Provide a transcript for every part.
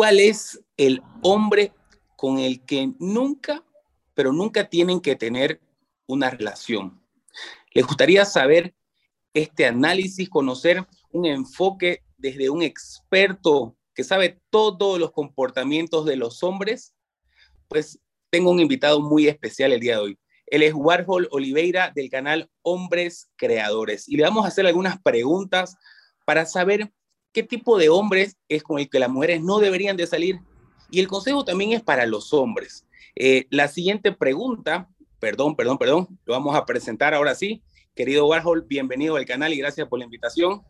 ¿Cuál es el hombre con el que nunca, pero nunca tienen que tener una relación? Les gustaría saber este análisis, conocer un enfoque desde un experto que sabe todos los comportamientos de los hombres, pues tengo un invitado muy especial el día de hoy. Él es Warhol Oliveira del canal Hombres Creadores y le vamos a hacer algunas preguntas para saber qué tipo de hombres es con el que las mujeres no deberían de salir. Y el consejo también es para los hombres. Eh, la siguiente pregunta, perdón, perdón, perdón, lo vamos a presentar ahora sí. Querido Warhol, bienvenido al canal y gracias por la invitación.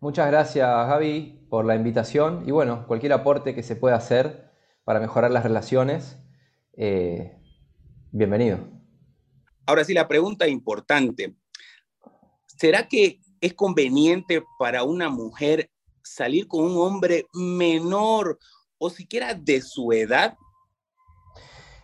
Muchas gracias, Gaby, por la invitación y bueno, cualquier aporte que se pueda hacer para mejorar las relaciones, eh, bienvenido. Ahora sí, la pregunta importante. ¿Será que es conveniente para una mujer salir con un hombre menor o siquiera de su edad?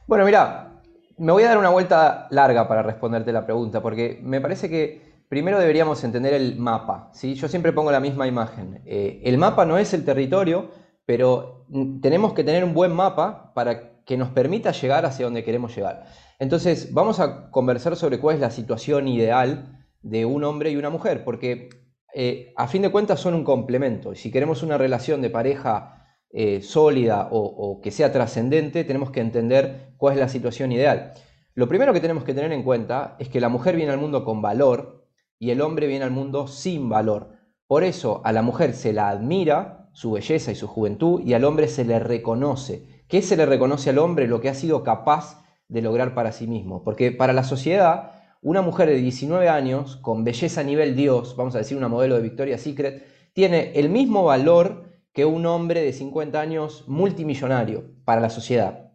Bueno, mira, me voy a dar una vuelta larga para responderte la pregunta, porque me parece que primero deberíamos entender el mapa. ¿sí? Yo siempre pongo la misma imagen. Eh, el mapa no es el territorio, pero tenemos que tener un buen mapa para que nos permita llegar hacia donde queremos llegar. Entonces, vamos a conversar sobre cuál es la situación ideal de un hombre y una mujer, porque eh, a fin de cuentas son un complemento. Y si queremos una relación de pareja eh, sólida o que sea trascendente, tenemos que entender cuál es la situación ideal. Lo primero que tenemos que tener en cuenta es que la mujer viene al mundo con valor, y el hombre viene al mundo sin valor. Por eso a la mujer se la admira, su belleza y su juventud, y al hombre se le reconoce. ¿Qué se le reconoce al hombre? Lo que ha sido capaz de lograr para sí mismo. Porque para la sociedad, una mujer de 19 años, con belleza a nivel Dios, vamos a decir una modelo de Victoria's Secret, tiene el mismo valor que un hombre de 50 años multimillonario para la sociedad.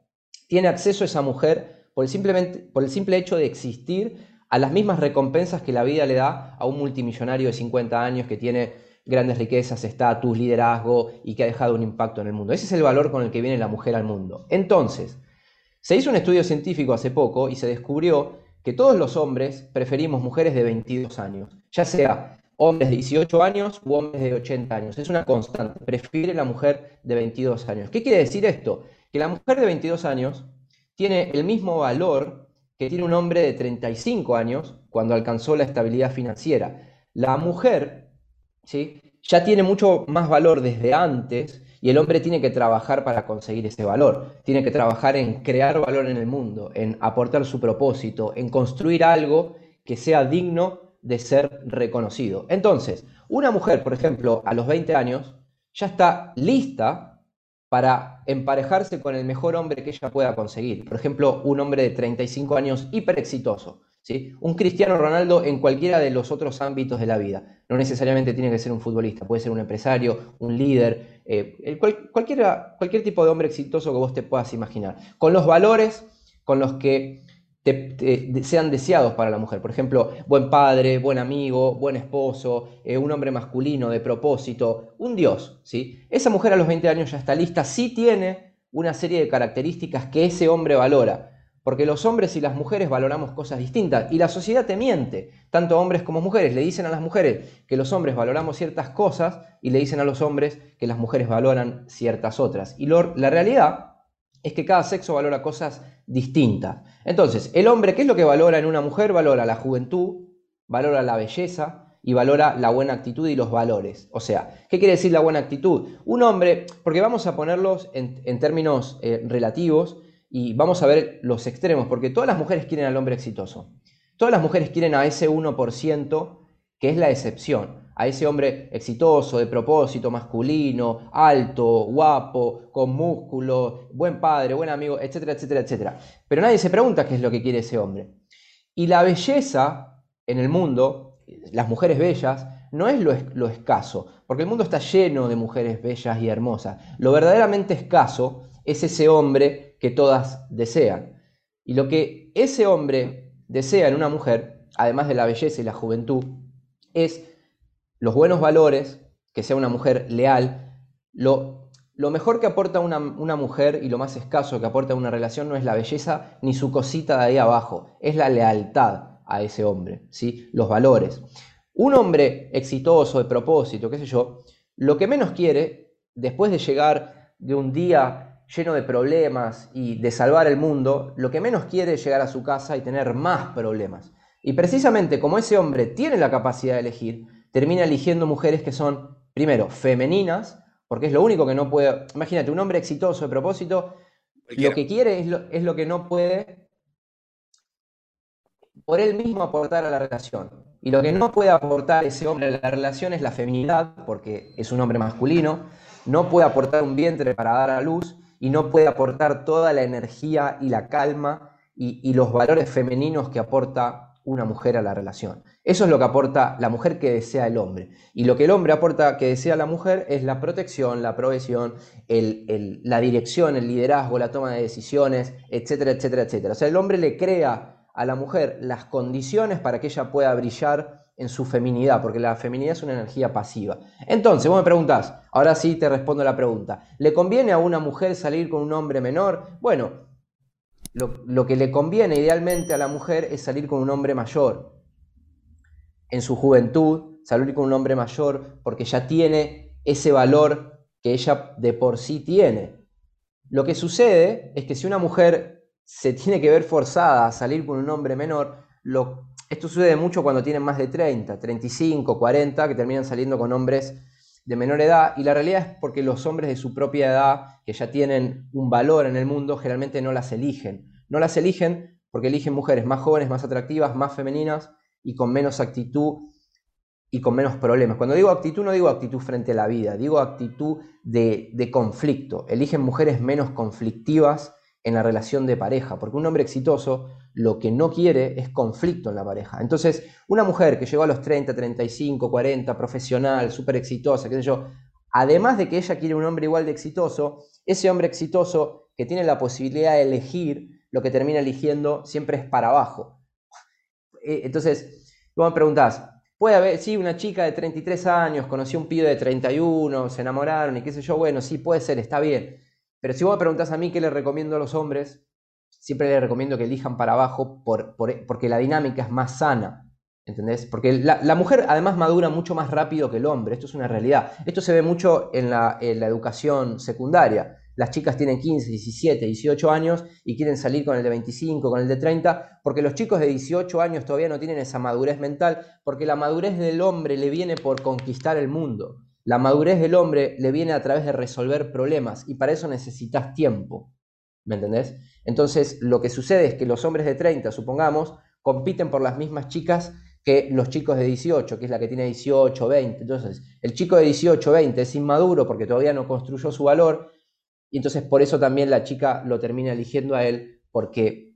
Tiene acceso a esa mujer por el, simplemente, por el simple hecho de existir a las mismas recompensas que la vida le da a un multimillonario de 50 años que tiene grandes riquezas, estatus, liderazgo y que ha dejado un impacto en el mundo. Ese es el valor con el que viene la mujer al mundo. Entonces, se hizo un estudio científico hace poco y se descubrió que todos los hombres preferimos mujeres de 22 años, ya sea hombres de 18 años u hombres de 80 años. Es una constante, prefiere la mujer de 22 años. ¿Qué quiere decir esto? Que la mujer de 22 años tiene el mismo valor que tiene un hombre de 35 años cuando alcanzó la estabilidad financiera. La mujer ¿sí? ya tiene mucho más valor desde antes y el hombre tiene que trabajar para conseguir ese valor. Tiene que trabajar en crear valor en el mundo, en aportar su propósito, en construir algo que sea digno de ser reconocido. Entonces, una mujer, por ejemplo, a los 20 años, ya está lista para emparejarse con el mejor hombre que ella pueda conseguir. Por ejemplo, un hombre de 35 años hiper exitoso. ¿Sí? Un Cristiano Ronaldo en cualquiera de los otros ámbitos de la vida. No necesariamente tiene que ser un futbolista, puede ser un empresario, un líder, eh, cualquier tipo de hombre exitoso que vos te puedas imaginar. Con los valores con los que sean deseados para la mujer. Por ejemplo, buen padre, buen amigo, buen esposo, eh, un hombre masculino de propósito, un dios. ¿sí? Esa mujer a los 20 años ya está lista, sí tiene una serie de características que ese hombre valora. Porque los hombres y las mujeres valoramos cosas distintas y la sociedad te miente, tanto hombres como mujeres. Le dicen a las mujeres que los hombres valoramos ciertas cosas y le dicen a los hombres que las mujeres valoran ciertas otras. Y la realidad es que cada sexo valora cosas distintas. Entonces, el hombre, ¿qué es lo que valora en una mujer? Valora la juventud, valora la belleza y valora la buena actitud y los valores. O sea, ¿qué quiere decir la buena actitud? Un hombre, porque vamos a ponerlos en, términos eh, relativos y vamos a ver los extremos, porque todas las mujeres quieren al hombre exitoso. Todas las mujeres quieren a ese 1% que es la excepción a ese hombre exitoso, de propósito, masculino, alto, guapo, con músculo, buen padre, buen amigo, etcétera, etcétera, etcétera. Pero nadie se pregunta qué es lo que quiere ese hombre. Y la belleza en el mundo, las mujeres bellas, no es lo, lo escaso, porque el mundo está lleno de mujeres bellas y hermosas. Lo verdaderamente escaso es ese hombre que todas desean. Y lo que ese hombre desea en una mujer, además de la belleza y la juventud, es los buenos valores, que sea una mujer leal, lo, lo mejor que aporta una, una, mujer y lo más escaso que aporta una relación no es la belleza ni su cosita de ahí abajo, es la lealtad a ese hombre, ¿sí? los valores. Un hombre exitoso, de propósito, qué sé yo, lo que menos quiere, después de llegar de un día lleno de problemas y de salvar el mundo, lo que menos quiere es llegar a su casa y tener más problemas. Y precisamente como ese hombre tiene la capacidad de elegir, termina eligiendo mujeres que son, primero, femeninas, porque es lo único que no puede... Imagínate, un hombre exitoso de propósito, lo que quiere es lo, es lo que no puede por él mismo aportar a la relación. Y lo que no puede aportar ese hombre a la relación es la feminidad, porque es un hombre masculino, no puede aportar un vientre para dar a luz y no puede aportar toda la energía y la calma y, los valores femeninos que aporta una mujer a la relación. Eso es lo que aporta la mujer que desea el hombre. Y lo que el hombre aporta que desea la mujer es la protección, la provisión, la dirección, el liderazgo, la toma de decisiones, etcétera, etcétera, etcétera. O sea, el hombre le crea a la mujer las condiciones para que ella pueda brillar en su feminidad, porque la feminidad es una energía pasiva. Entonces, vos me preguntás, ahora sí te respondo la pregunta, ¿le conviene a una mujer salir con un hombre menor? Bueno, lo, que le conviene idealmente a la mujer es salir con un hombre mayor. En su juventud, salir con un hombre mayor porque ya tiene ese valor que ella de por sí tiene. Lo que sucede es que si una mujer se tiene que ver forzada a salir con un hombre menor, lo, esto sucede mucho cuando tienen más de 30, 35, 40, que terminan saliendo con hombres de menor edad. Y la realidad es porque los hombres de su propia edad, que ya tienen un valor en el mundo, generalmente no las eligen. No las eligen porque eligen mujeres más jóvenes, más atractivas, más femeninas y con menos actitud y con menos problemas. Cuando digo actitud, no digo actitud frente a la vida, digo actitud de, de conflicto. Eligen mujeres menos conflictivas en la relación de pareja, porque un hombre exitoso lo que no quiere es conflicto en la pareja. Entonces, una mujer que llegó a los 30, 35, 40, profesional, súper exitosa, qué sé yo, además de que ella quiere un hombre igual de exitoso, ese hombre exitoso que tiene la posibilidad de elegir, lo que termina eligiendo siempre es para abajo. Eh, entonces, vos me preguntás, puede haber, sí, una chica de 33 años, conoció un pibe de 31, se enamoraron y qué sé yo, bueno, sí, puede ser, está bien. Pero si vos me preguntás a mí qué le recomiendo a los hombres, siempre les recomiendo que elijan para abajo por, porque la dinámica es más sana. ¿Entendés? Porque la, mujer además madura mucho más rápido que el hombre, esto es una realidad. Esto se ve mucho en la, en la, educación secundaria. Las chicas tienen 15, 17, 18 años y quieren salir con el de 25, con el de 30, porque los chicos de 18 años todavía no tienen esa madurez mental, porque la madurez del hombre le viene por conquistar el mundo. La madurez del hombre le viene a través de resolver problemas y para eso necesitas tiempo. ¿Me entendés? Entonces, lo que sucede es que los hombres de 30, supongamos, compiten por las mismas chicas que los chicos de 18, que es la que tiene 18, 20. Entonces, el chico de 18, 20 es inmaduro porque todavía no construyó su valor y entonces por eso también la chica lo termina eligiendo a él porque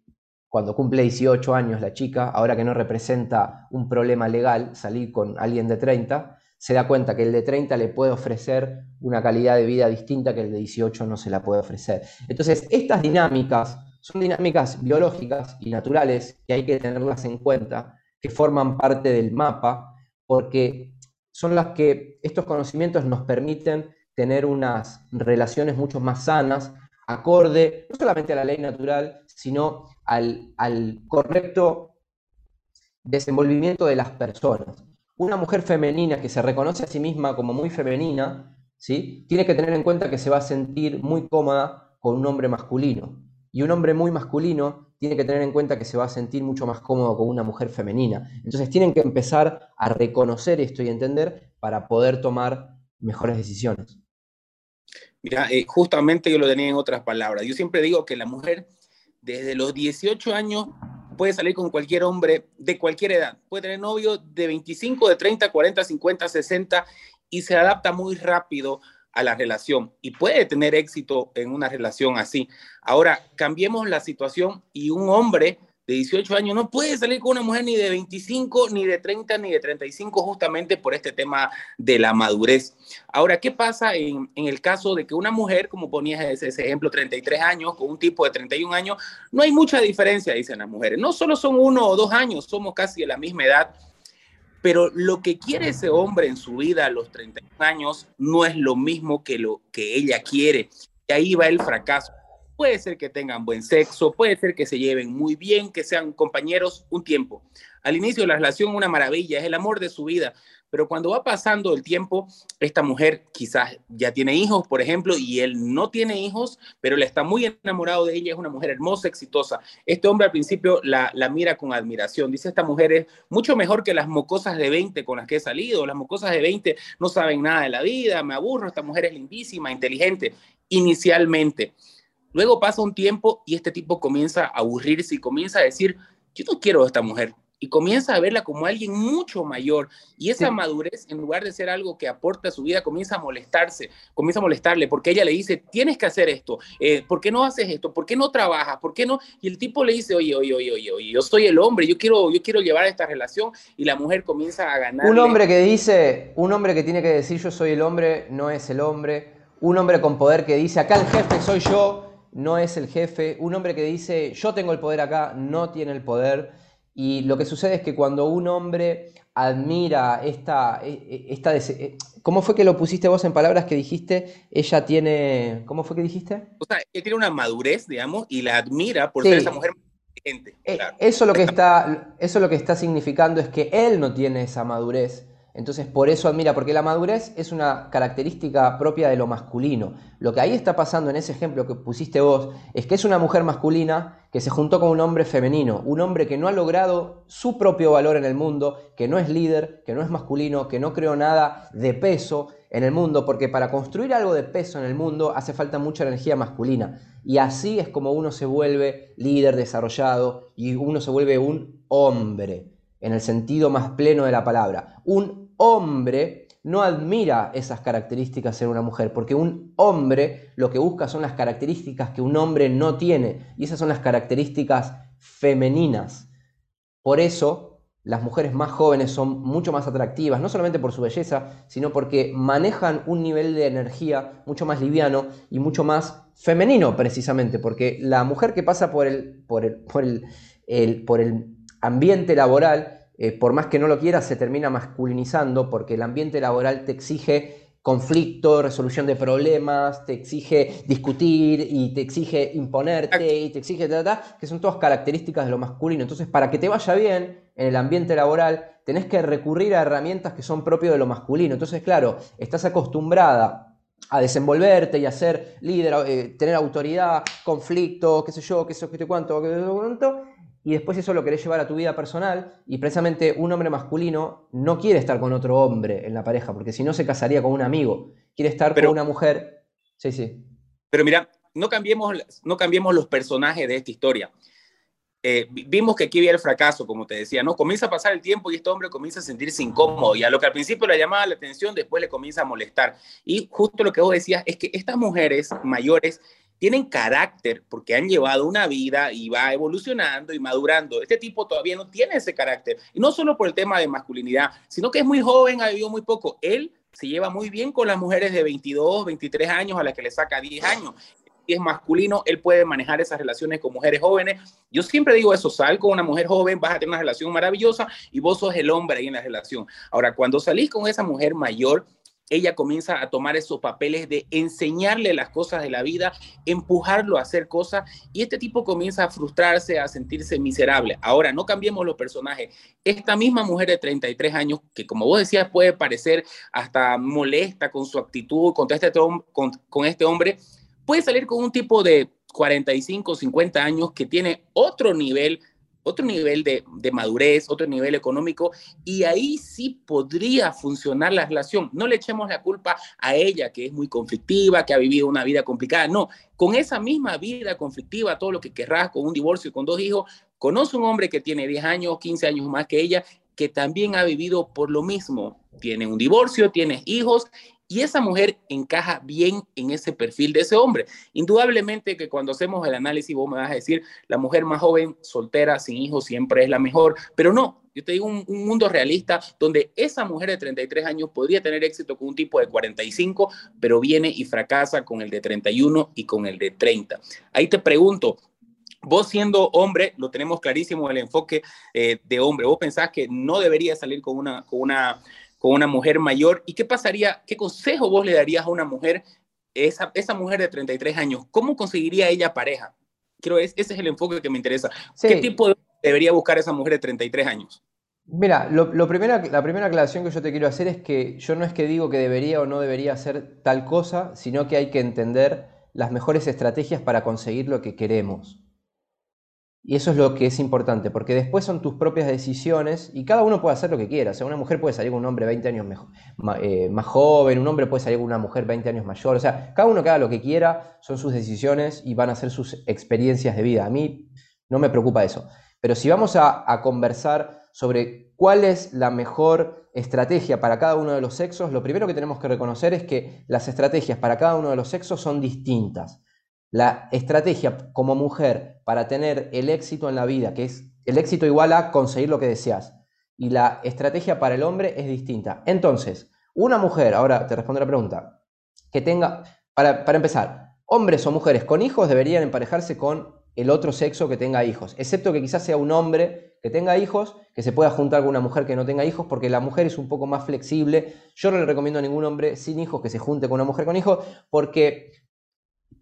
cuando cumple 18 años la chica, ahora que no representa un problema legal salir con alguien de 30, se da cuenta que el de 30 le puede ofrecer una calidad de vida distinta que el de 18 no se la puede ofrecer. Entonces, estas dinámicas son dinámicas biológicas y naturales que hay que tenerlas en cuenta, que forman parte del mapa, porque son las que estos conocimientos nos permiten tener unas relaciones mucho más sanas, acorde no solamente a la ley natural, sino al, al correcto desenvolvimiento de las personas una mujer femenina que se reconoce a sí misma como muy femenina, ¿sí? tiene que tener en cuenta que se va a sentir muy cómoda con un hombre masculino. Y un hombre muy masculino tiene que tener en cuenta que se va a sentir mucho más cómodo con una mujer femenina. Entonces tienen que empezar a reconocer esto y entender para poder tomar mejores decisiones. Mira, eh, justamente yo lo tenía en otras palabras. Yo siempre digo que la mujer desde los 18 años puede salir con cualquier hombre de cualquier edad. Puede tener novio de 25, de 30, 40, 50, 60 y se adapta muy rápido a la relación y puede tener éxito en una relación así. Ahora, cambiemos la situación y un hombre de 18 años no puede salir con una mujer ni de 25, ni de 30, ni de 35, justamente por este tema de la madurez. Ahora, ¿qué pasa en, el caso de que una mujer, como ponías ese, ese, ejemplo, 33 años, con un tipo de 31 años, no hay mucha diferencia, dicen las mujeres. No solo son uno o dos años, somos casi de la misma edad, pero lo que quiere ese hombre en su vida a los 31 años no es lo mismo que lo que ella quiere. Y ahí va el fracaso. Puede ser que tengan buen sexo, puede ser que se lleven muy bien, que sean compañeros un tiempo. Al inicio la relación, una maravilla, es el amor de su vida. Pero cuando va pasando el tiempo, esta mujer quizás ya tiene hijos, por ejemplo, y él no tiene hijos, pero le está muy enamorado de ella, es una mujer hermosa, exitosa. Este hombre al principio la, la mira con admiración. Dice, esta mujer es mucho mejor que las mocosas de 20 con las que he salido. Las mocosas de 20 no saben nada de la vida, me aburro, esta mujer es lindísima, inteligente, inicialmente. Luego pasa un tiempo y este tipo comienza a aburrirse y comienza a decir, yo no quiero a esta mujer, y comienza a verla como alguien mucho mayor. Y esa madurez, en lugar de ser algo que aporta a su vida, comienza a molestarse, comienza a molestarle, porque ella le dice, tienes que hacer esto, eh, ¿por qué no haces esto? ¿Por qué no trabajas? ¿Por qué no? Y el tipo le dice, oye, oye, oye, oye, oye yo soy el hombre, yo quiero, yo quiero llevar esta relación, y la mujer comienza a ganar. Un hombre que dice, un hombre que tiene que decir, yo soy el hombre, no es el hombre. Un hombre con poder que dice, acá el jefe soy yo, no es el jefe. Un hombre que dice, yo tengo el poder acá, no tiene el poder y lo que sucede es que cuando un hombre admira esta, e, e, esta, e, ¿Cómo fue que lo pusiste vos en palabras que dijiste? Ella tiene... ¿Cómo fue que dijiste? O sea, él tiene una madurez, digamos, y la admira por ser esa mujer inteligente. Eso, lo que está, eso lo que está significando es que él no tiene esa madurez entonces por eso admira, porque la madurez es una característica propia de lo masculino. Lo que ahí está pasando en ese ejemplo que pusiste vos es que es una mujer masculina que se juntó con un hombre femenino, un hombre que no ha logrado su propio valor en el mundo, que no es líder, que no es masculino, que no creó nada de peso en el mundo, porque para construir algo de peso en el mundo hace falta mucha energía masculina. Y así es como uno se vuelve líder desarrollado y uno se vuelve un hombre en el sentido más pleno de la palabra. Un hombre no admira esas características en una mujer, porque un hombre lo que busca son las características que un hombre no tiene, y esas son las características femeninas. Por eso, las mujeres más jóvenes son mucho más atractivas, no solamente por su belleza, sino porque manejan un nivel de energía mucho más liviano y mucho más femenino, precisamente, porque la mujer que pasa por el, por el, por el, el ambiente laboral, eh, por más que no lo quieras, se termina masculinizando porque el ambiente laboral te exige conflicto, resolución de problemas, te exige discutir y te exige imponerte y te exige, que son todas características de lo masculino. Entonces, para que te vaya bien en el ambiente laboral, tenés que recurrir a herramientas que son propias de lo masculino. Entonces, claro, estás acostumbrada a desenvolverte y a ser líder, eh, tener autoridad, conflicto, qué sé yo, qué sé yo, qué sé cuánto, qué sé cuánto, y después eso lo querés llevar a tu vida personal y precisamente un hombre masculino no quiere estar con otro hombre en la pareja, porque si no se casaría con un amigo, quiere estar con una mujer. Sí, sí. Pero mira, no cambiemos, no cambiemos los personajes de esta historia. Eh, vimos que aquí había el fracaso, como te decía, ¿no? Comienza a pasar el tiempo y este hombre comienza a sentirse incómodo y a lo que al principio le llamaba la atención, después le comienza a molestar. Y justo lo que vos decías es que estas mujeres mayores tienen carácter porque han llevado una vida y va evolucionando y madurando. Este tipo todavía no tiene ese carácter. Y no solo por el tema de masculinidad, sino que es muy joven, ha vivido muy poco. Él se lleva muy bien con las mujeres de 22, 23 años a las que le saca 10 años. Y es masculino, él puede manejar esas relaciones con mujeres jóvenes. Yo siempre digo eso, sal con una mujer joven, vas a tener una relación maravillosa y vos sos el hombre ahí en la relación. Ahora, cuando salís con esa mujer mayor, ella comienza a tomar esos papeles de enseñarle las cosas de la vida, empujarlo a hacer cosas y este tipo comienza a frustrarse, a sentirse miserable. Ahora, no cambiemos los personajes. Esta misma mujer de 33 años, que como vos decías puede parecer hasta molesta con su actitud contra este, con, con este hombre, puede salir con un tipo de 45, 50 años que tiene otro nivel otro nivel de, madurez, otro nivel económico, y ahí sí podría funcionar la relación. No le echemos la culpa a ella, que es muy conflictiva, que ha vivido una vida complicada. No, con esa misma vida conflictiva, todo lo que querrás, con un divorcio y con dos hijos, conoce un hombre que tiene 10 años, 15 años más que ella, que también ha vivido por lo mismo. Tiene un divorcio, tiene hijos y esa mujer encaja bien en ese perfil de ese hombre. Indudablemente que cuando hacemos el análisis, vos me vas a decir, la mujer más joven, soltera, sin hijos, siempre es la mejor, pero no, yo te digo un, mundo realista donde esa mujer de 33 años podría tener éxito con un tipo de 45, pero viene y fracasa con el de 31 y con el de 30. Ahí te pregunto, Vos siendo hombre, lo tenemos clarísimo el enfoque eh, de hombre. Vos pensás que no debería salir con una, con una con una mujer mayor. ¿Y qué pasaría? ¿Qué consejo vos le darías a una mujer, esa, esa mujer de 33 años? ¿Cómo conseguiría ella pareja? Creo que ese es el enfoque que me interesa. ¿Qué tipo de, debería buscar esa mujer de 33 años? Mira, lo, primera, la primera aclaración que yo te quiero hacer es que yo no es que digo que debería o no debería hacer tal cosa, sino que hay que entender las mejores estrategias para conseguir lo que queremos. Y eso es lo que es importante, porque después son tus propias decisiones y cada uno puede hacer lo que quiera. O sea, una mujer puede salir con un hombre 20 años eh, más joven, un hombre puede salir con una mujer 20 años mayor. O sea, cada uno que haga lo que quiera, son sus decisiones y van a ser sus experiencias de vida. A mí no me preocupa eso. Pero si vamos a, conversar sobre cuál es la mejor estrategia para cada uno de los sexos, lo primero que tenemos que reconocer es que las estrategias para cada uno de los sexos son distintas. La estrategia como mujer para tener el éxito en la vida, que es el éxito igual a conseguir lo que deseas, y la estrategia para el hombre es distinta. Entonces, una mujer, ahora te respondo la pregunta, que tenga, para, para empezar, hombres o mujeres con hijos deberían emparejarse con el otro sexo que tenga hijos, excepto que quizás sea un hombre que tenga hijos, que se pueda juntar con una mujer que no tenga hijos, porque la mujer es un poco más flexible. Yo no le recomiendo a ningún hombre sin hijos que se junte con una mujer con hijos, porque,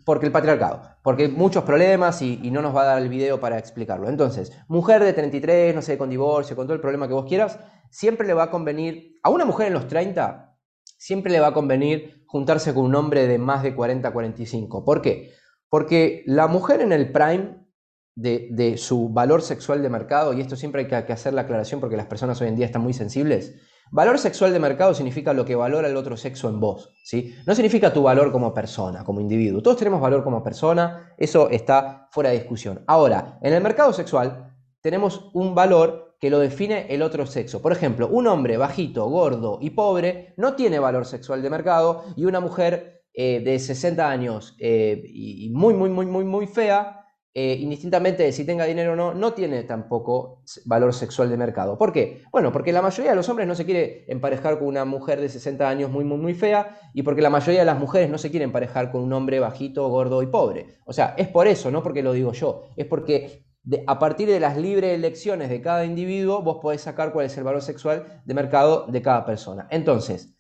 porque el patriarcado, porque muchos problemas y, y no nos va a dar el video para explicarlo. Entonces, mujer de 33, no sé, con divorcio, con todo el problema que vos quieras, siempre le va a convenir, a una mujer en los 30, siempre le va a convenir juntarse con un hombre de más de 40, 45. ¿Por qué? Porque la mujer en el prime de, su valor sexual de mercado, y esto siempre hay que, hacer la aclaración porque las personas hoy en día están muy sensibles, valor sexual de mercado significa lo que valora el otro sexo en vos, ¿sí? No significa tu valor como persona, como individuo. Todos tenemos valor como persona, eso está fuera de discusión. Ahora, en el mercado sexual tenemos un valor que lo define el otro sexo. Por ejemplo, un hombre bajito, gordo y pobre no tiene valor sexual de mercado y una mujer eh, de 60 años eh, y, muy, muy, muy, muy, muy fea, eh, indistintamente de si tenga dinero o no, no tiene tampoco valor sexual de mercado. ¿Por qué? Bueno, porque la mayoría de los hombres no se quiere emparejar con una mujer de 60 años muy, muy, muy fea y porque la mayoría de las mujeres no se quieren emparejar con un hombre bajito, gordo y pobre. O sea, es por eso, no porque lo digo yo, es porque a partir de las libres elecciones de cada individuo, vos podés sacar cuál es el valor sexual de mercado de cada persona. Entonces,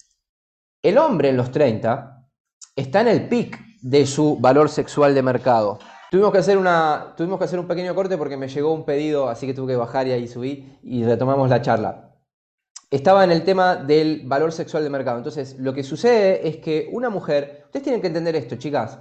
el hombre en los 30 está en el pic de su valor sexual de mercado. Tuvimos que, hacer una, tuvimos que hacer un pequeño corte porque me llegó un pedido, así que tuve que bajar y ahí subí y retomamos la charla. Estaba en el tema del valor sexual de mercado. Entonces, lo que sucede es que una mujer, ustedes tienen que entender esto, chicas,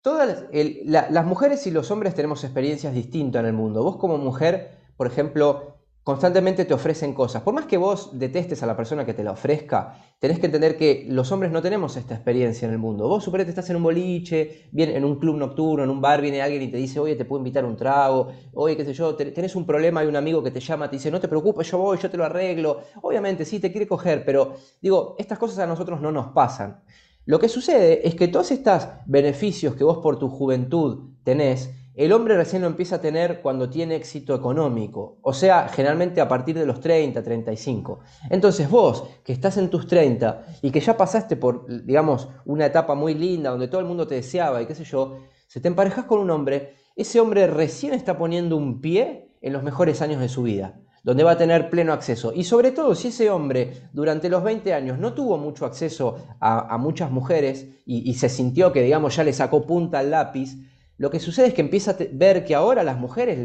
todas las mujeres y los hombres tenemos experiencias distintas en el mundo. Vos como mujer, por ejemplo, constantemente te ofrecen cosas. Por más que vos detestes a la persona que te la ofrezca, tenés que entender que los hombres no tenemos esta experiencia en el mundo. Vos suponete estás en un boliche, bien, en un club nocturno, en un bar, viene alguien y te dice, oye, te puedo invitar un trago, oye, qué sé yo, tenés un problema, hay un amigo que te llama, te dice, no te preocupes, yo voy, yo te lo arreglo. Obviamente, sí, te quiere coger, pero digo, estas cosas a nosotros no nos pasan. Lo que sucede es que todos estos beneficios que vos por tu juventud tenés, el hombre recién lo empieza a tener cuando tiene éxito económico, o sea, generalmente a partir de los 30, 35. Entonces vos, que estás en tus 30 y que ya pasaste por, digamos, una etapa muy linda donde todo el mundo te deseaba y qué sé yo, se te emparejas con un hombre, ese hombre recién está poniendo un pie en los mejores años de su vida donde va a tener pleno acceso. Y sobre todo, si ese hombre durante los 20 años no tuvo mucho acceso a, muchas mujeres y, y, se sintió que, digamos, ya le sacó punta al lápiz, lo que sucede es que empieza a ver que ahora las mujeres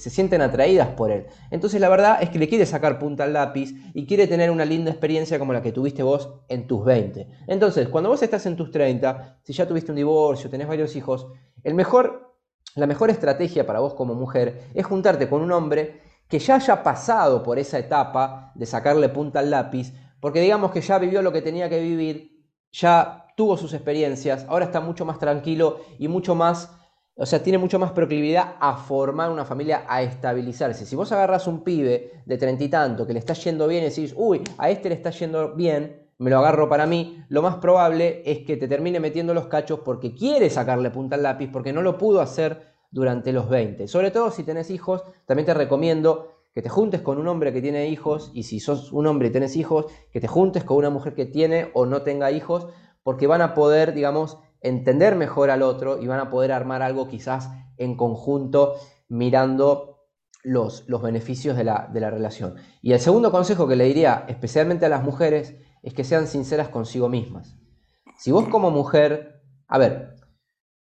se sienten atraídas por él. Entonces la verdad es que le quiere sacar punta al lápiz y quiere tener una linda experiencia como la que tuviste vos en tus 20. Entonces, cuando vos estás en tus 30, si ya tuviste un divorcio, tenés varios hijos, el mejor, la mejor estrategia para vos como mujer es juntarte con un hombre que ya haya pasado por esa etapa de sacarle punta al lápiz, porque digamos que ya vivió lo que tenía que vivir, ya tuvo sus experiencias, ahora está mucho más tranquilo y mucho más o sea, tiene mucho más proclividad a formar una familia, a estabilizarse. Si vos agarras un pibe de treinta y tanto que le está yendo bien y decís, uy, a este le está yendo bien, me lo agarro para mí, lo más probable es que te termine metiendo los cachos porque quiere sacarle punta al lápiz, porque no lo pudo hacer durante los 20. Sobre todo si tenés hijos, también te recomiendo que te juntes con un hombre que tiene hijos y si sos un hombre y tenés hijos, que te juntes con una mujer que tiene o no tenga hijos, porque van a poder, digamos, entender mejor al otro y van a poder armar algo quizás en conjunto mirando los, los beneficios de la, de la relación. Y el segundo consejo que le diría especialmente a las mujeres es que sean sinceras consigo mismas. Si vos como mujer, a ver,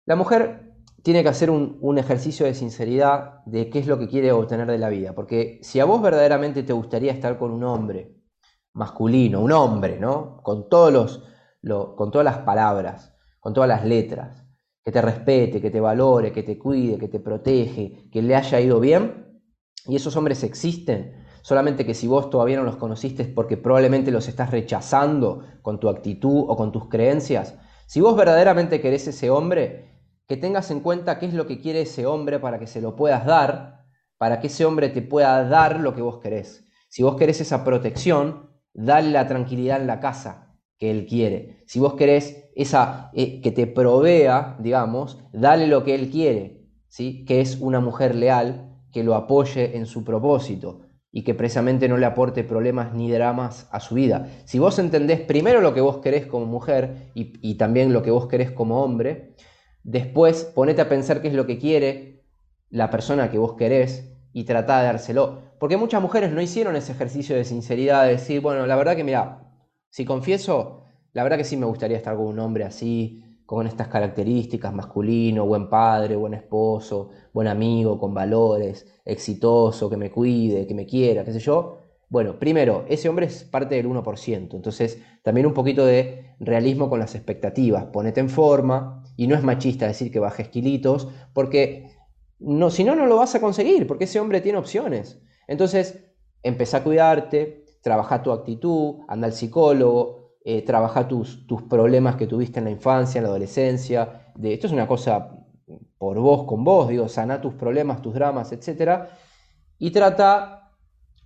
la mujer tiene que hacer un, ejercicio de sinceridad de qué es lo que quiere obtener de la vida. Porque si a vos verdaderamente te gustaría estar con un hombre masculino, un hombre, ¿no? Con, todos los, con todas las palabras, con todas las letras, que te respete, que te valore, que te cuide, que te protege, que le haya ido bien, y esos hombres existen, solamente que si vos todavía no los conociste es porque probablemente los estás rechazando con tu actitud o con tus creencias. Si vos verdaderamente querés ese hombre, que tengas en cuenta qué es lo que quiere ese hombre para que se lo puedas dar, para que ese hombre te pueda dar lo que vos querés. Si vos querés esa protección, dale la tranquilidad en la casa que él quiere. Si vos querés esa eh, que te provea, digamos, dale lo que él quiere, ¿sí? Que es una mujer leal que lo apoye en su propósito y que precisamente no le aporte problemas ni dramas a su vida. Si vos entendés primero lo que vos querés como mujer y, también lo que vos querés como hombre, Después ponete a pensar qué es lo que quiere la persona que vos querés y tratá de dárselo. Porque muchas mujeres no hicieron ese ejercicio de sinceridad, de decir, bueno, la verdad que mira, si confieso, la verdad que sí me gustaría estar con un hombre así, con estas características, masculino, buen padre, buen esposo, buen amigo, con valores, exitoso, que me cuide, que me quiera, qué sé yo. Bueno, primero, ese hombre es parte del 1%, entonces también un poquito de realismo con las expectativas, ponete en forma, y no es machista decir que bajes kilitos, porque no, si no, no lo vas a conseguir, porque ese hombre tiene opciones. Entonces, empezá a cuidarte, trabaja tu actitud, anda al psicólogo, eh, trabaja tus, tus problemas que tuviste en la infancia, en la adolescencia. De, esto es una cosa por vos, con vos, digo, sana tus problemas, tus dramas, etc. Y trata,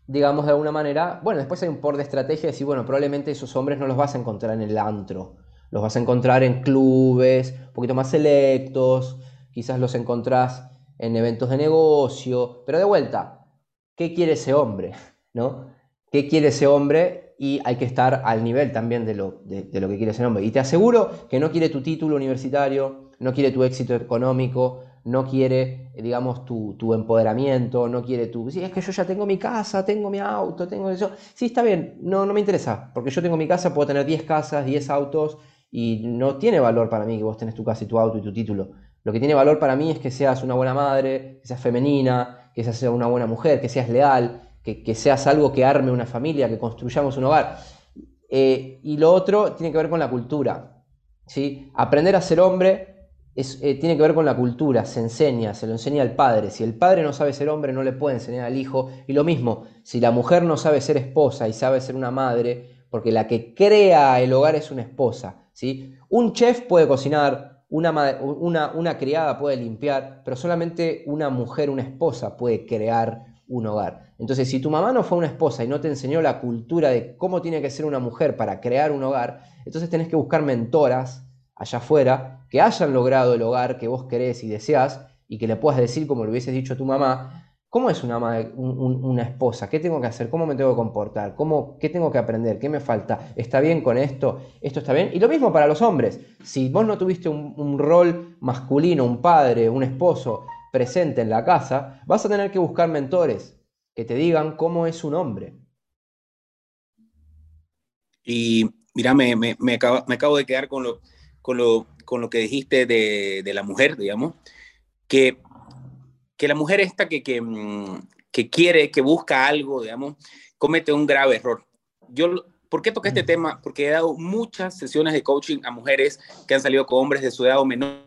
digamos, de alguna manera, bueno, después hay un por de estrategia de decir, bueno, probablemente esos hombres no los vas a encontrar en el antro, los vas a encontrar en clubes un poquito más selectos, quizás los encontrás en eventos de negocio, pero de vuelta, ¿qué quiere ese hombre? ¿No? ¿Qué quiere ese hombre? Y hay que estar al nivel también de lo, de, lo que quiere ese hombre. Y te aseguro que no quiere tu título universitario, no quiere tu éxito económico, no quiere, digamos, tu, empoderamiento, no quiere tu... Sí, es que yo ya tengo mi casa, tengo mi auto, tengo eso. Sí, está bien, no, no me interesa, porque yo tengo mi casa, puedo tener 10 casas, 10 autos, y no tiene valor para mí que vos tenés tu casa y tu auto y tu título. Lo que tiene valor para mí es que seas una buena madre, que seas femenina, que seas una buena mujer, que seas leal, que, seas algo que arme una familia, que construyamos un hogar. Eh, y lo otro tiene que ver con la cultura. ¿sí? Aprender a ser hombre eh, tiene que ver con la cultura, se enseña, se lo enseña al padre. Si el padre no sabe ser hombre, no le puede enseñar al hijo. Y lo mismo, si la mujer no sabe ser esposa y sabe ser una madre, porque la que crea el hogar es una esposa. Un chef puede cocinar, una, una, criada puede limpiar, pero solamente una mujer, una esposa puede crear un hogar. Entonces, si tu mamá no fue una esposa y no te enseñó la cultura de cómo tiene que ser una mujer para crear un hogar, entonces tenés que buscar mentoras allá afuera que hayan logrado el hogar que vos querés y deseás y que le puedas decir, como lo hubieses dicho a tu mamá, ¿Cómo es una, una esposa? ¿Qué tengo que hacer? ¿Cómo me tengo que comportar? ¿Cómo, ¿Qué tengo que aprender? ¿Qué me falta? ¿Está bien con esto? ¿Esto está bien? Y lo mismo para los hombres. Si vos no tuviste un, rol masculino, un padre, un esposo presente en la casa, vas a tener que buscar mentores que te digan cómo es un hombre. Y mira, me, acabo, de quedar con lo, con lo, que dijiste de, de la mujer, digamos, que que la mujer esta que, mm, que, quiere, que busca algo, digamos, comete un grave error. Yo, ¿Por qué toqué este tema? Porque he dado muchas sesiones de coaching a mujeres que han salido con hombres de su edad o menor.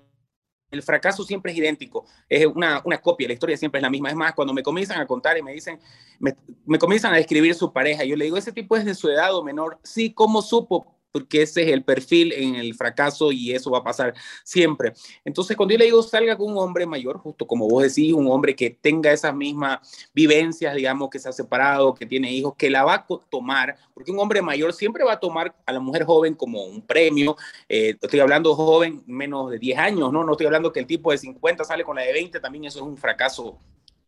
El fracaso siempre es idéntico, es una, una, copia, la historia siempre es la misma. Es más, cuando me comienzan a contar y me dicen, me, me comienzan a describir su pareja, yo le digo, ese tipo es de su edad o menor. Sí, ¿cómo supo? Porque ese es el perfil en el fracaso y eso va a pasar siempre. Entonces, cuando yo le digo salga con un hombre mayor, justo como vos decís, un hombre que tenga esas mismas vivencias, digamos, que se ha separado, que tiene hijos, que la va a tomar, porque un hombre mayor siempre va a tomar a la mujer joven como un premio. Eh, estoy hablando joven, menos de 10 años, ¿no? No estoy hablando que el tipo de 50 sale con la de 20, también eso es un fracaso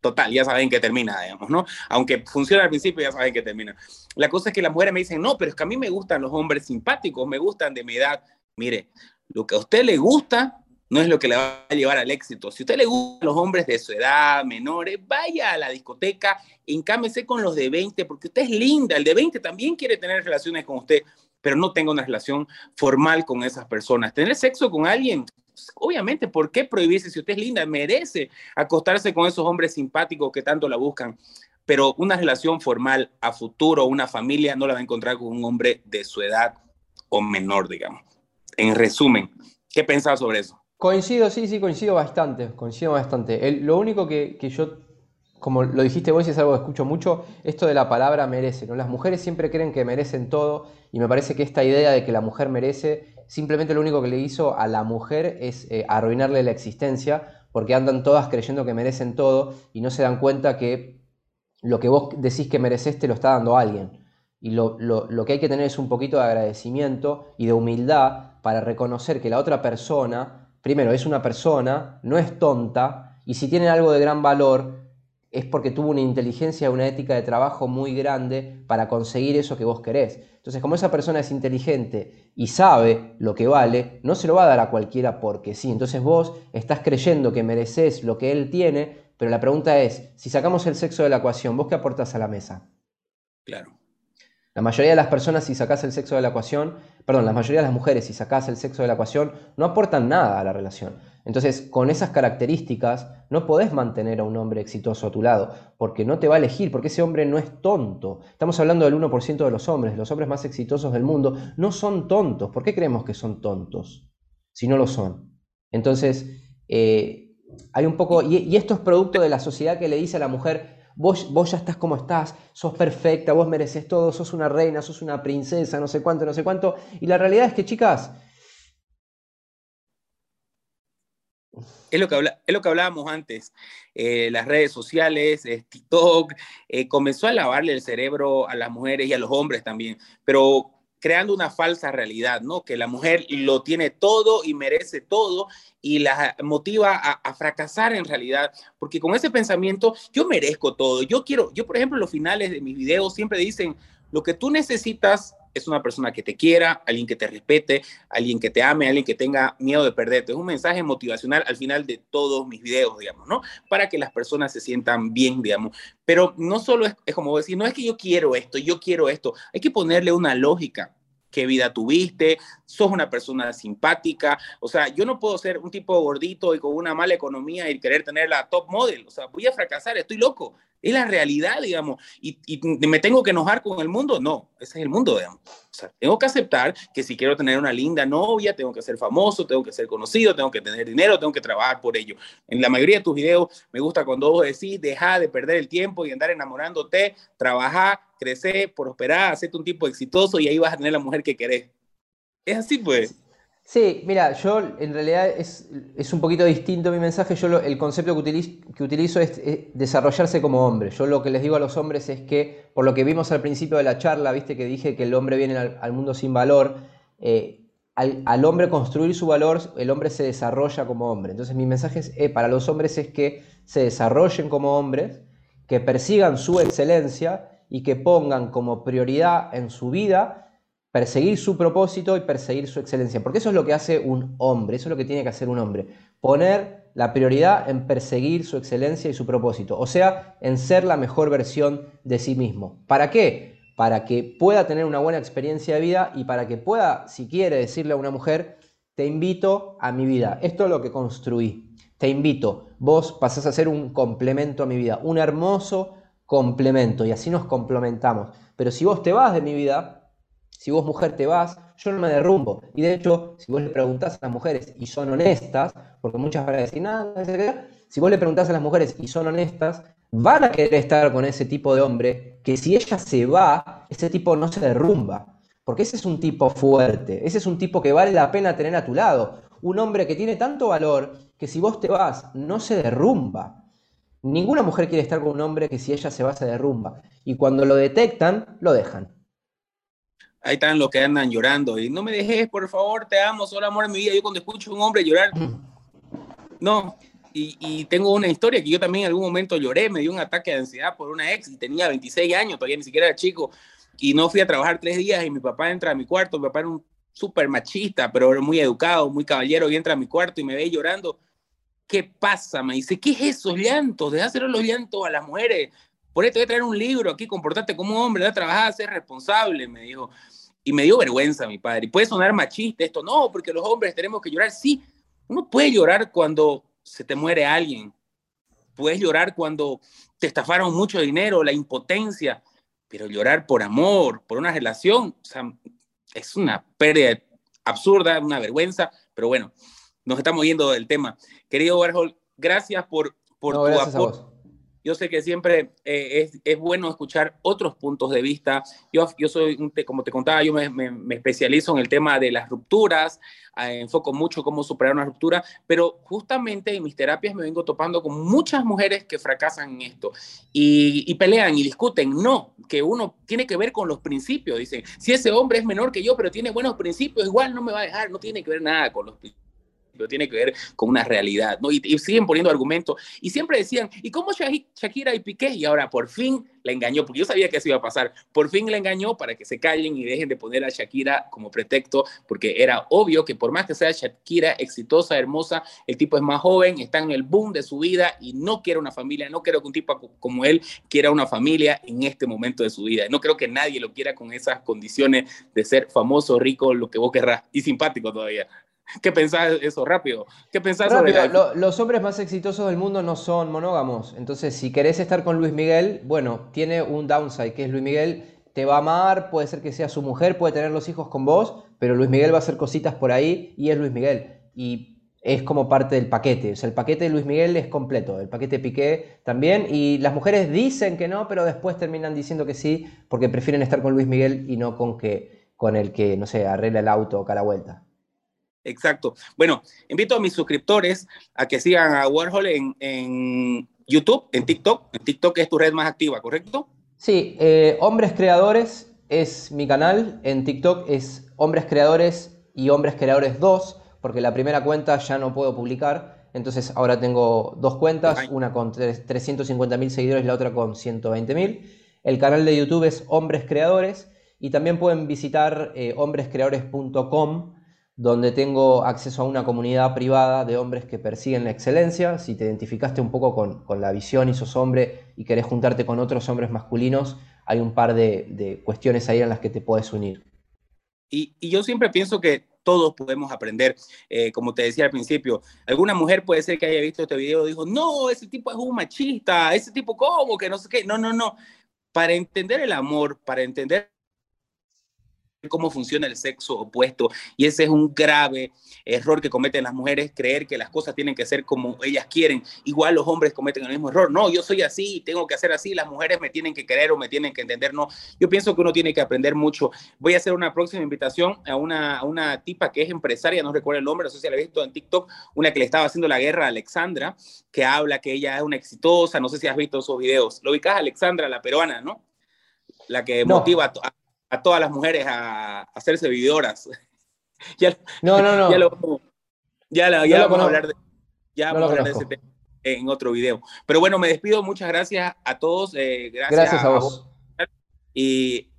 total, ya saben que termina, digamos, ¿no? Aunque funciona al principio, ya saben que termina. La cosa es que las mujeres me dicen, no, pero es que a mí me gustan los hombres simpáticos, me gustan de mi edad. Mire, lo que a usted le gusta no es lo que le va a llevar al éxito. Si a usted le gustan los hombres de su edad, menores, vaya a la discoteca, encámese con los de 20, porque usted es linda, el de 20 también quiere tener relaciones con usted, pero no tenga una relación formal con esas personas. Tener sexo con alguien obviamente, ¿por qué prohibirse si usted es linda? Merece acostarse con esos hombres simpáticos que tanto la buscan. Pero una relación formal a futuro, una familia, no la va a encontrar con un hombre de su edad o menor, digamos. En resumen, ¿qué pensás sobre eso? Coincido, sí, sí, coincido bastante, coincido bastante. lo único que, que yo como lo dijiste vos y es algo que escucho mucho, esto de la palabra merece. Las mujeres siempre creen que merecen todo y me parece que esta idea de que la mujer merece, simplemente lo único que le hizo a la mujer es eh, arruinarle la existencia, porque andan todas creyendo que merecen todo y no se dan cuenta que lo que vos decís que mereces te lo está dando alguien. Y lo, lo que hay que tener es un poquito de agradecimiento y de humildad para reconocer que la otra persona, primero, es una persona, no es tonta, y si tiene algo de gran valor, es porque tuvo una inteligencia, una ética de trabajo muy grande para conseguir eso que vos querés. Entonces, como esa persona es inteligente y sabe lo que vale, no se lo va a dar a cualquiera porque sí. Entonces vos estás creyendo que mereces lo que él tiene, pero la pregunta es, si sacamos el sexo de la ecuación, ¿vos qué aportas a la mesa? Claro. La mayoría de las personas, si sacás el sexo de la ecuación, perdón, la mayoría de las mujeres, si sacás el sexo de la ecuación, no aportan nada a la relación. Entonces, con esas características, no podés mantener a un hombre exitoso a tu lado, porque no te va a elegir, porque ese hombre no es tonto. Estamos hablando del 1% de los hombres, los hombres más exitosos del mundo, no son tontos. ¿Por qué creemos que son tontos si no lo son? Entonces, eh, hay un poco, y esto es producto de la sociedad que le dice a la mujer, vos, vos ya estás como estás, sos perfecta, vos mereces todo, sos una reina, sos una princesa, no sé cuánto, no sé cuánto. Y la realidad es que, chicas, Es lo, que es lo que hablábamos antes. Eh, las redes sociales, eh, TikTok, eh, comenzó a lavarle el cerebro a las mujeres y a los hombres también, pero creando una falsa realidad, ¿no? Que la mujer lo tiene todo y merece todo y la motiva a, fracasar en realidad, porque con ese pensamiento yo merezco todo. Yo quiero, yo por ejemplo, los finales de mis videos siempre dicen, lo que tú necesitas es una persona que te quiera, alguien que te respete, alguien que te ame, alguien que tenga miedo de perderte. Es un mensaje motivacional al final de todos mis videos, digamos, ¿no? Para que las personas se sientan bien, digamos. Pero no solo es, como decir, no es que yo quiero esto, yo quiero esto. Hay que ponerle una lógica qué vida tuviste, sos una persona simpática. O sea, yo no puedo ser un tipo gordito y con una mala economía y querer tener la top model. O sea, voy a fracasar, estoy loco. Es la realidad, digamos. Y, me tengo que enojar con el mundo. No, ese es el mundo, digamos. O sea, tengo que aceptar que si quiero tener una linda novia, tengo que ser famoso, tengo que ser conocido, tengo que tener dinero, tengo que trabajar por ello. En la mayoría de tus videos me gusta cuando vos decís, deja de perder el tiempo y andar enamorándote, trabajar, crecer, prosperar, hacerte un tipo exitoso y ahí vas a tener la mujer que querés. Es así, pues. Sí, mira, yo en realidad es, un poquito distinto mi mensaje. Yo el concepto que utilizo, que utilizo es, desarrollarse como hombre. Yo lo que les digo a los hombres es que, por lo que vimos al principio de la charla, viste que dije que el hombre viene al, mundo sin valor. Eh, al, hombre construir su valor, el hombre se desarrolla como hombre. Entonces mi mensaje eh, para los hombres es que se desarrollen como hombres, que persigan su excelencia y que pongan como prioridad en su vida perseguir su propósito y perseguir su excelencia, porque eso es lo que hace un hombre, eso es lo que tiene que hacer un hombre, poner la prioridad en perseguir su excelencia y su propósito, o sea, en ser la mejor versión de sí mismo. ¿Para qué? Para que pueda tener una buena experiencia de vida y para que pueda, si quiere, decirle a una mujer, te invito a mi vida, esto es lo que construí, te invito, vos pasás a ser un complemento a mi vida, un hermoso complemento y así nos complementamos. Pero si vos te vas de mi vida, si vos mujer te vas, yo no me derrumbo. Y de hecho, si vos le preguntás a las mujeres y son honestas, porque muchas van a decir nada, si vos le preguntás a las mujeres y son honestas, van a querer estar con ese tipo de hombre que si ella se va, ese tipo no se derrumba. Porque ese es un tipo fuerte, ese es un tipo que vale la pena tener a tu lado. Un hombre que tiene tanto valor que si vos te vas, no se derrumba. Ninguna mujer quiere estar con un hombre que si ella se va, se derrumba. Y cuando lo detectan, lo dejan ahí están los que andan llorando y no me dejes, por favor, te amo, solo amor en mi vida. Yo cuando escucho a un hombre llorar, no. Y, tengo una historia que yo también en algún momento lloré, me dio un ataque de ansiedad por una ex y tenía 26 años, todavía ni siquiera era chico, y no fui a trabajar tres días y mi papá entra a mi cuarto, mi papá era un súper machista, pero muy educado, muy caballero, y entra a mi cuarto y me ve llorando. ¿Qué pasa? Me dice, ¿qué es esos llantos? Deja hacer los llantos a las mujeres. Por esto voy a traer un libro aquí, comportarte como un hombre, da trabajar, ser responsable, me dijo. Y me dio vergüenza mi padre. Y puede sonar machista esto, no, porque los hombres tenemos que llorar. Sí, Uno puede llorar cuando se te muere alguien, puedes llorar cuando te estafaron mucho dinero, la impotencia, pero llorar por amor, por una relación, o sea, es una pérdida absurda, una vergüenza, pero bueno, nos estamos yendo del tema. Querido Warhol, gracias por, por tu apoyo yo sé que siempre eh, es, bueno escuchar otros puntos de vista. Yo, soy, como te contaba, yo me, me, especializo en el tema de las rupturas, eh, enfoco mucho cómo superar una ruptura, pero justamente en mis terapias me vengo topando con muchas mujeres que fracasan en esto y, y pelean y discuten. No, que uno tiene que ver con los principios. Dicen, si ese hombre es menor que yo, pero tiene buenos principios, igual no me va a dejar, no tiene que ver nada con los principios tiene que ver con una realidad, ¿no? Y, siguen poniendo argumentos. Y siempre decían, ¿y cómo Shakira y Piqué? Y ahora por fin la engañó, porque yo sabía que eso iba a pasar. Por fin la engañó para que se callen y dejen de poner a Shakira como pretexto, porque era obvio que por más que sea Shakira exitosa, hermosa, el tipo es más joven, está en el boom de su vida y no quiere una familia. No creo que un tipo como él quiera una familia en este momento de su vida. No creo que nadie lo quiera con esas condiciones de ser famoso, rico, lo que vos querrás, y simpático todavía. ¿Qué pensás eso rápido? ¿Qué pensás los hombres más exitosos del mundo no son monógamos. Entonces, si querés estar con Luis Miguel, bueno, tiene un downside, que es Luis Miguel te va a amar, puede ser que sea su mujer, puede tener los hijos con vos, pero Luis Miguel va a hacer cositas por ahí y es Luis Miguel. Y es como parte del paquete. O sea, el paquete de Luis Miguel es completo, el paquete Piqué también. Y las mujeres dicen que no, pero después terminan diciendo que sí, porque prefieren estar con Luis Miguel y no con, que, con el que, no sé, arregla el auto o cara vuelta. Exacto. Bueno, invito a mis suscriptores a que sigan a Warhol en, YouTube, en TikTok. En TikTok es tu red más activa, ¿correcto? Sí, eh, Hombres Creadores es mi canal. En TikTok es Hombres Creadores y Hombres Creadores 2, porque la primera cuenta ya no puedo publicar. Entonces ahora tengo dos cuentas, una con 350.000 seguidores y la otra con 120.000. El canal de YouTube es Hombres Creadores y también pueden visitar eh, hombrescreadores.com donde tengo acceso a una comunidad privada de hombres que persiguen la excelencia. Si te identificaste un poco con, la visión y sos hombre y querés juntarte con otros hombres masculinos, hay un par de, cuestiones ahí en las que te puedes unir. Y, yo siempre pienso que todos podemos aprender, eh, como te decía al principio, alguna mujer puede ser que haya visto este video y dijo, no, ese tipo es un machista, ese tipo cómo, que no sé qué, no, no, no. Para entender el amor, para entender cómo funciona el sexo opuesto y ese es un grave error que cometen las mujeres, creer que las cosas tienen que ser como ellas quieren. Igual los hombres cometen el mismo error. No, yo soy así, tengo que hacer así, las mujeres me tienen que querer o me tienen que entender. No, yo pienso que uno tiene que aprender mucho. Voy a hacer una próxima invitación a una, una tipa que es empresaria, no recuerdo el nombre, no sé si la he visto en TikTok, una que le estaba haciendo la guerra a Alexandra, que habla que ella es una exitosa, no sé si has visto esos videos. Lo ubicas a Alexandra, la peruana, ¿no? La que motiva a a todas las mujeres a, hacerse vividoras. ya, no, no, no. Ya lo, ya, vamos a hablar de, ya vamos a hablar de ese tema en otro video. Pero bueno, me despido. Muchas gracias a todos. Eh, gracias, a, vos. Y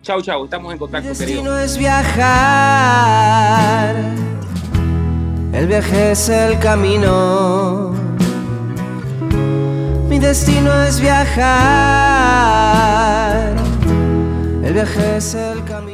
chau, chau. Estamos en contacto, Mi destino es viajar. El viaje es el camino. Mi destino es viajar el viaje es el camino.